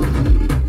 Thank you.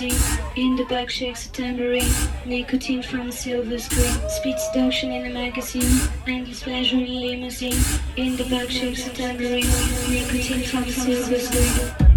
In. In the back shakes a tambourine, nicotine from a silver screen. Speed seduction in the magazine, endless pleasure in a limousine. In the back shakes a tambourine, nicotine from a silver screen.